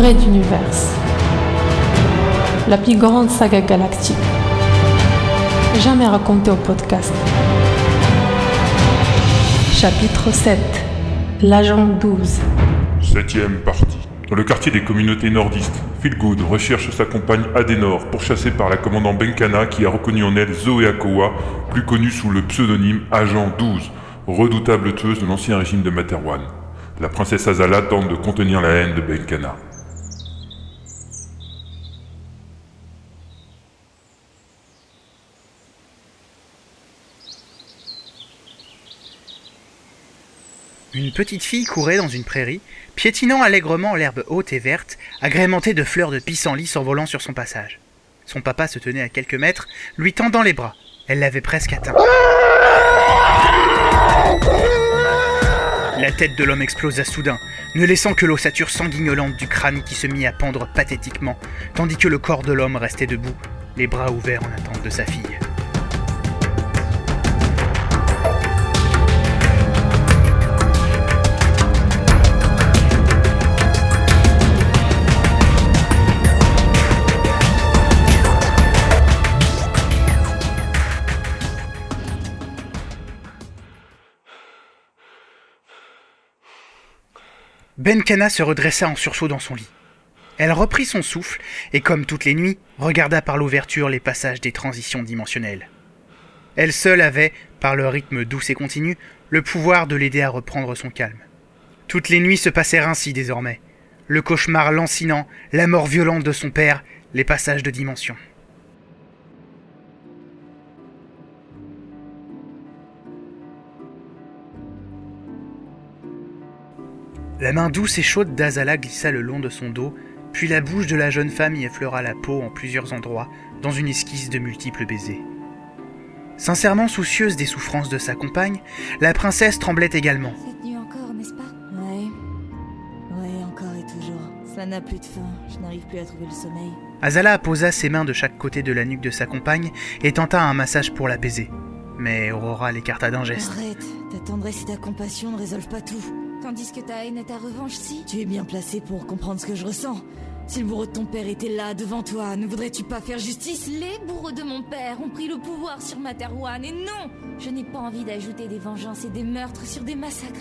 Raid Universe. La plus grande saga galactique. Jamais racontée au podcast. Chapitre 7. L'agent 12. Septième partie. Dans le quartier des communautés nordistes, Philgood recherche sa compagne Adenor, pourchassée par la commandant Benkana qui a reconnu en elle Zoé Akoa, plus connue sous le pseudonyme Agent 12, redoutable tueuse de l'ancien régime de Materwan. La princesse Azala tente de contenir la haine de Benkana. Une petite fille courait dans une prairie, piétinant allègrement l'herbe haute et verte, agrémentée de fleurs de pissenlit s'envolant sur son passage. Son papa se tenait à quelques mètres, lui tendant les bras. Elle l'avait presque atteint. La tête de l'homme explosa soudain, ne laissant que l'ossature sanguignolante du crâne qui se mit à pendre pathétiquement, tandis que le corps de l'homme restait debout, les bras ouverts en attente de sa fille. Benkana se redressa en sursaut dans son lit. Elle reprit son souffle et, comme toutes les nuits, regarda par l'ouverture les passages des transitions dimensionnelles. Elle seule avait, par le rythme doux et continu, le pouvoir de l'aider à reprendre son calme. Toutes les nuits se passèrent ainsi désormais. Le cauchemar lancinant, la mort violente de son père, les passages de dimension. La main douce et chaude d'Azala glissa le long de son dos, puis la bouche de la jeune femme y effleura la peau en plusieurs endroits, dans une esquisse de multiples baisers. Sincèrement soucieuse des souffrances de sa compagne, la princesse tremblait également. Cette nuit encore, n'est-ce pas? Oui. Oui, encore et toujours. Ça n'a plus de fin. Je n'arrive plus à trouver le sommeil. Azala posa ses mains de chaque côté de la nuque de sa compagne et tenta un massage pour l'apaiser. Mais Aurora l'écarta d'un geste. Arrête. Ta tendresse et ta compassion ne résolvent pas tout. Tandis que ta haine et ta revanche, si Tu es bien placé pour comprendre ce que je ressens. Si le bourreau de ton père était là, devant toi, ne voudrais-tu pas faire justice? Les bourreaux de mon père ont pris le pouvoir sur Materwan et non Je n'ai pas envie d'ajouter des vengeances et des meurtres sur des massacres.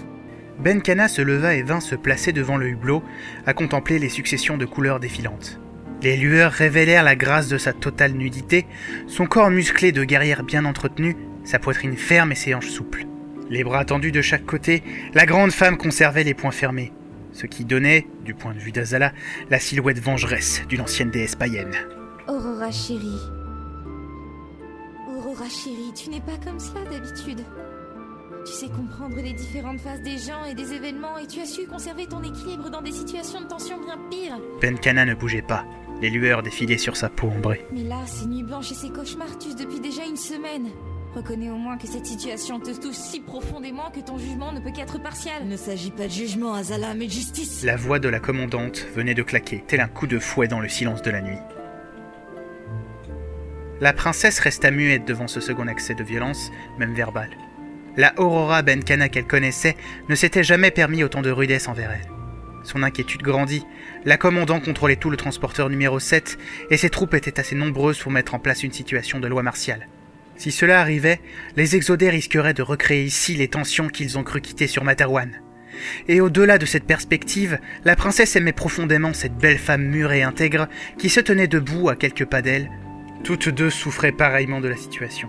Benkana se leva et vint se placer devant le hublot, à contempler les successions de couleurs défilantes. Les lueurs révélèrent la grâce de sa totale nudité, son corps musclé de guerrière bien entretenue, sa poitrine ferme et ses hanches souples. Les bras tendus de chaque côté, la grande femme conservait les poings fermés, ce qui donnait, du point de vue d'Azala, la silhouette vengeresse d'une ancienne déesse païenne. Aurora chérie. Aurora chérie, tu n'es pas comme cela d'habitude. Tu sais comprendre les différentes phases des gens et des événements et tu as su conserver ton équilibre dans des situations de tension bien pires. Benkana ne bougeait pas, les lueurs défilaient sur sa peau ombrée. Mais là, ces nuits blanches et ces cauchemars depuis déjà une semaine. Reconnais au moins que cette situation te touche si profondément que ton jugement ne peut qu'être partial. Il ne s'agit pas de jugement, Azala, mais de justice. La voix de la commandante venait de claquer, tel un coup de fouet dans le silence de la nuit. La princesse resta muette devant ce second accès de violence, même verbale. La Aurora Benkana qu'elle connaissait ne s'était jamais permis autant de rudesse envers elle. Son inquiétude grandit. La commandant contrôlait tout le transporteur numéro 7 et ses troupes étaient assez nombreuses pour mettre en place une situation de loi martiale. Si cela arrivait, les exodés risqueraient de recréer ici les tensions qu'ils ont cru quitter sur Materwan. Et au-delà de cette perspective, la princesse aimait profondément cette belle femme mûre et intègre qui se tenait debout à quelques pas d'elle. Toutes deux souffraient pareillement de la situation.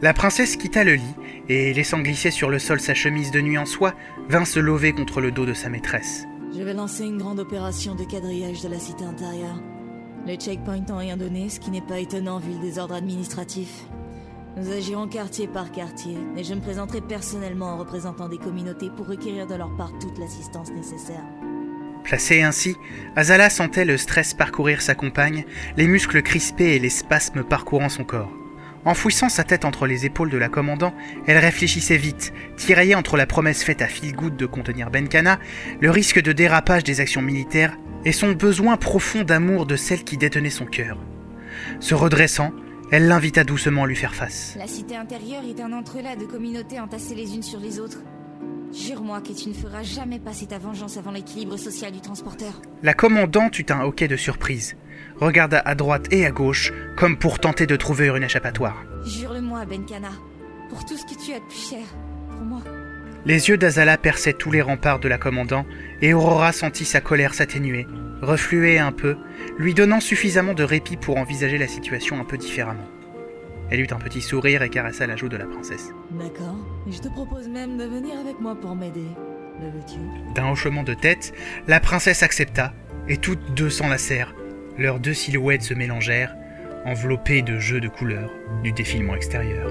La princesse quitta le lit et, laissant glisser sur le sol sa chemise de nuit en soie, vint se lever contre le dos de sa maîtresse. Je vais lancer une grande opération de quadrillage de la cité intérieure. Les checkpoints n'ont rien donné, ce qui n'est pas étonnant vu le désordre administratif. Nous agirons quartier par quartier, et je me présenterai personnellement en représentant des communautés pour requérir de leur part toute l'assistance nécessaire. Placée ainsi, Azala sentait le stress parcourir sa compagne, les muscles crispés et les spasmes parcourant son corps. Enfouissant sa tête entre les épaules de la commandant, elle réfléchissait vite, tiraillée entre la promesse faite à Philgood de contenir Benkana, le risque de dérapage des actions militaires et son besoin profond d'amour de celle qui détenait son cœur. Se redressant, elle l'invita doucement à lui faire face. La cité intérieure est un entrelac de communautés entassées les unes sur les autres. Jure-moi que tu ne feras jamais passer ta vengeance avant l'équilibre social du transporteur. La commandante eut un hoquet de surprise, regarda à droite et à gauche, comme pour tenter de trouver une échappatoire. Jure-le-moi, Benkana. Pour tout ce que tu as de plus cher. Pour moi. Les yeux d'Azala perçaient tous les remparts de la commandant, et Aurora sentit sa colère s'atténuer, refluer un peu, lui donnant suffisamment de répit pour envisager la situation un peu différemment. Elle eut un petit sourire et caressa la joue de la princesse. D'accord. Je te propose même de venir avec moi pour m'aider. Le veux-tu? D'un hochement de tête, la princesse accepta, et toutes deux s'enlacèrent. Leurs deux silhouettes se mélangèrent, enveloppées de jeux de couleurs du défilement extérieur.